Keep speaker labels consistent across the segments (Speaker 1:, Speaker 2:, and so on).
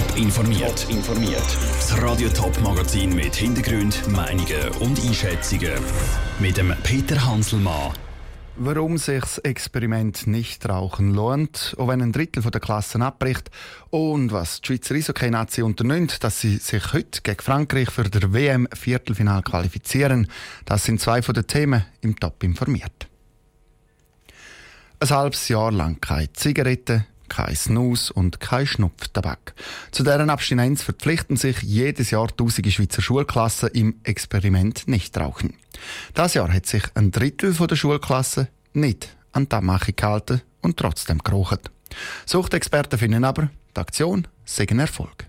Speaker 1: Top informiert. Top informiert. Das Radio Top Magazin mit Hintergrund, Meinungen und Einschätzungen mit dem Peter Hanselmann.
Speaker 2: Warum sich das Experiment nicht rauchen lohnt, auch wenn ein Drittel der Klassen abbricht und was die Schweizer Eishockey-Nazi unternimmt, dass sie sich heute gegen Frankreich für der WM-Viertelfinal qualifizieren, das sind zwei von den Themen im Top informiert. Ein halbes Jahr lang keine Zigaretten, kein Snus und kein Schnupftabak. Zu deren Abstinenz verpflichten sich jedes Jahr tausende Schweizer Schulklassen im Experiment Nichtrauchen. Das Jahr hat sich ein Drittel der Schulklassen nicht an die Abmachung gehalten und trotzdem gerochen. Suchtexperten finden aber, die Aktion sei ein Erfolg.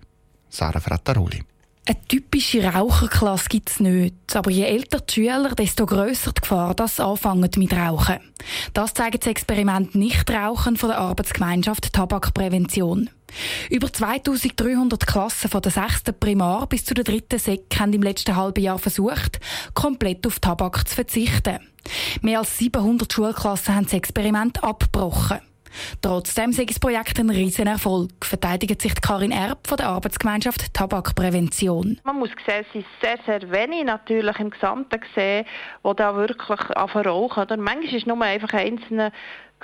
Speaker 2: Sarah Frattaroli.
Speaker 3: Eine typische Raucherklasse gibt es nicht. Aber je älter die Schüler, desto grösser die Gefahr, dass sie anfangen mit Rauchen. Das zeigt das Experiment Nichtrauchen von der Arbeitsgemeinschaft Tabakprävention. Über 2300 Klassen von der 6. Primar bis zu der 3. Sek haben im letzten halben Jahr versucht, komplett auf Tabak zu verzichten. Mehr als 700 Schulklassen haben das Experiment abgebrochen. Trotzdem sei das Projekt ein Riesenerfolg, verteidigt sich Karin Erb von der Arbeitsgemeinschaft Tabakprävention.
Speaker 4: Man muss sehen, es ist sehr, sehr wenig natürlich im Gesamten gesehen, die da wirklich rauchen. Oder manchmal ist nur einfach einzelne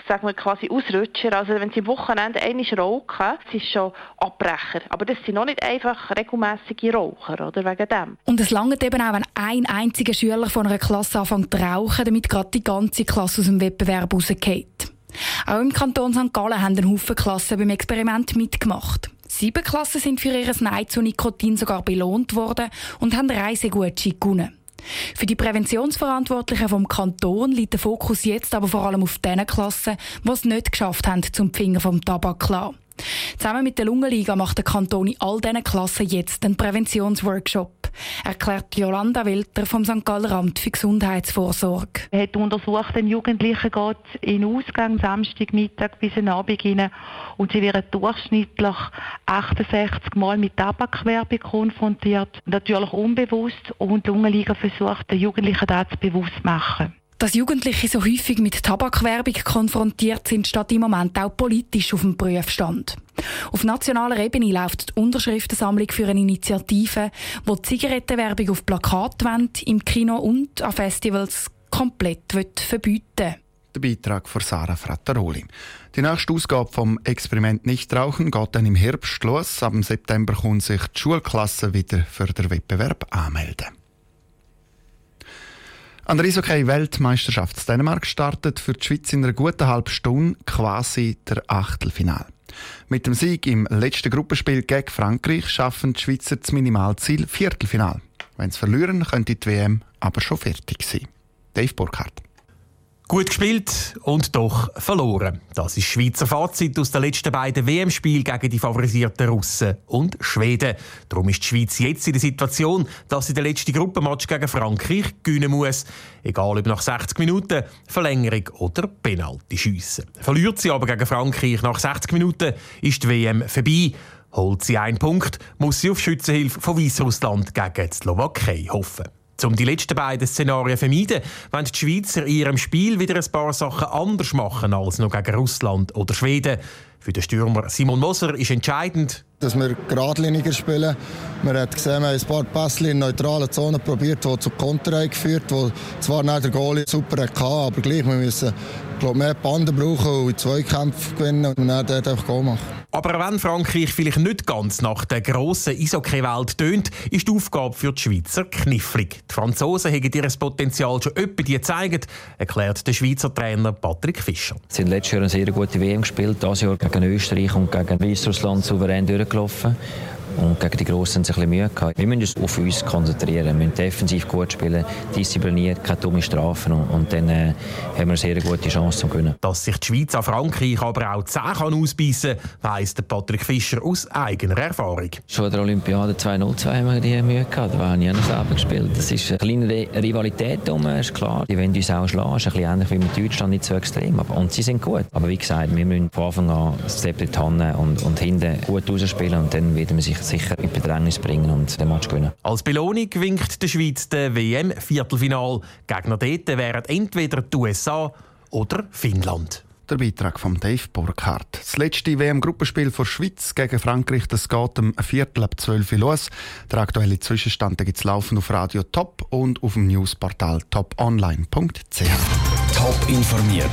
Speaker 4: sagen wir quasi Ausrutscher. Also wenn sie am Wochenende einmal rauchen, das ist schon Abbrecher. Aber das sind noch nicht einfach regelmäßige Raucher, oder wegen dem.
Speaker 3: Und es langt eben auch, wenn ein einziger Schüler von einer Klasse anfängt zu rauchen, damit gerade die ganze Klasse aus dem Wettbewerb rausgeht. Auch im Kanton St. Gallen haben ein Haufen Klassen beim Experiment mitgemacht. Sieben Klassen sind für ihr Nein zu Nikotin sogar belohnt worden und haben Reisegutscheine gewonnen. Für die Präventionsverantwortlichen vom Kanton liegt der Fokus jetzt aber vor allem auf den Klassen, die es nicht geschafft haben, zum Finger vom Tabak klar. Zusammen mit der Lungenliga macht der Kanton in all diesen Klassen jetzt einen Präventionsworkshop erklärt Jolanda Wilter vom St. Galler Amt für Gesundheitsvorsorge.
Speaker 5: Er hat untersucht, ein Jugendlicher geht in Ausgang Samstagmittag bis in Abend rein und sie werden durchschnittlich 68 Mal mit Tabakwerbung konfrontiert. Natürlich unbewusst und die Lungenliga versucht, den Jugendlichen das bewusst zu machen.
Speaker 3: Dass Jugendliche so häufig mit Tabakwerbung konfrontiert sind, steht im Moment auch politisch auf dem Prüfstand. Auf nationaler Ebene läuft die Unterschriftensammlung für eine Initiative, die die Zigarettenwerbung auf Plakatwände, im Kino und an Festivals komplett verbieten
Speaker 2: Der Beitrag von Sarah Frattaroli. Die nächste Ausgabe vom Experiment Nichtrauchen geht dann im Herbst los. Ab September können sich die Schulklassen wieder für den Wettbewerb anmelden. An der Eishockey-Weltmeisterschaft Dänemark startet für die Schweiz in einer guten halben Stunde quasi der Achtelfinal. Mit dem Sieg im letzten Gruppenspiel gegen Frankreich schaffen die Schweizer das Minimalziel Viertelfinal. Wenn sie verlieren, könnte die WM aber schon fertig sein. Dave Burkhardt.
Speaker 6: Gut gespielt und doch verloren. Das ist Schweizer Fazit aus den letzten beiden WM-Spielen gegen die favorisierten Russen und Schweden. Darum ist die Schweiz jetzt in der Situation, dass sie den letzten Gruppenmatch gegen Frankreich gewinnen muss. Egal ob nach 60 Minuten, Verlängerung oder Penalty schiessen. Verliert sie aber gegen Frankreich nach 60 Minuten, ist die WM vorbei. Holt sie einen Punkt, muss sie auf Schützenhilfe von Weißrussland gegen die Slowakei hoffen. Um die letzten beiden Szenarien zu vermeiden, wollen die Schweizer in ihrem Spiel wieder ein paar Sachen anders machen als noch gegen Russland oder Schweden. Für den Stürmer Simon Moser ist entscheidend,
Speaker 7: dass wir geradliniger spielen. Man hat gesehen, wir haben ein paar Pässe in neutralen Zonen probiert, die zu Konter geführt wo zwar nicht der Goalie super hatte, aber gleich, wir müssen glaube, mehr Banden brauchen und zwei Kämpfe gewinnen und dann dort einfach Goal machen.
Speaker 6: Aber wenn Frankreich vielleicht nicht ganz nach der grossen Eishockey-Welt tönt, ist die Aufgabe für die Schweizer knifflig. Die Franzosen haben ihr Potenzial schon öppe gezeigt, erklärt der Schweizer Trainer Patrick Fischer.
Speaker 8: Sie haben letztes Jahr eine sehr gute WM gespielt, dieses Jahr gegen Österreich und gegen Weißrussland souverän durchgelaufen. Und gegen die Grossen haben sie ein bisschen Mühe gehabt. Wir müssen uns auf uns konzentrieren. Wir müssen defensiv gut spielen, diszipliniert, keine dummen Strafen. Und dann äh, haben wir eine sehr gute Chance zu gewinnen.
Speaker 6: Dass sich die Schweiz an Frankreich aber auch zäh kann ausbeissen kann, weiss Patrick Fischer aus eigener Erfahrung.
Speaker 8: Schon an der Olympiade 2-0-2 haben wir die Mühe gehabt. Da haben wir noch selber gespielt. Das ist eine kleine Rivalität um, ist klar. Die wollen uns auch schlagen. ist ein bisschen ähnlich wie mit Deutschland, nicht so extrem. Und sie sind gut. Aber wie gesagt, wir müssen von Anfang an das in die Hand und, und hinten gut rausspielen. Und dann werden wir sich sicher in Bedrängnis bringen und den Match gewinnen.
Speaker 6: Als Belohnung winkt der Schweiz der WM-Viertelfinal. Gegner dort wären entweder die USA oder Finnland.
Speaker 2: Der Beitrag von Dave Burkhardt. Das letzte WM-Gruppenspiel der Schweiz gegen Frankreich das geht um Viertel ab 12 Uhr los. Der aktuelle Zwischenstand gibt es laufend auf Radio Top und auf dem Newsportal toponline.ch.
Speaker 1: Top informiert,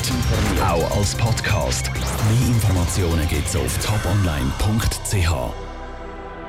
Speaker 1: auch als Podcast. Mehr Informationen gibt es auf toponline.ch.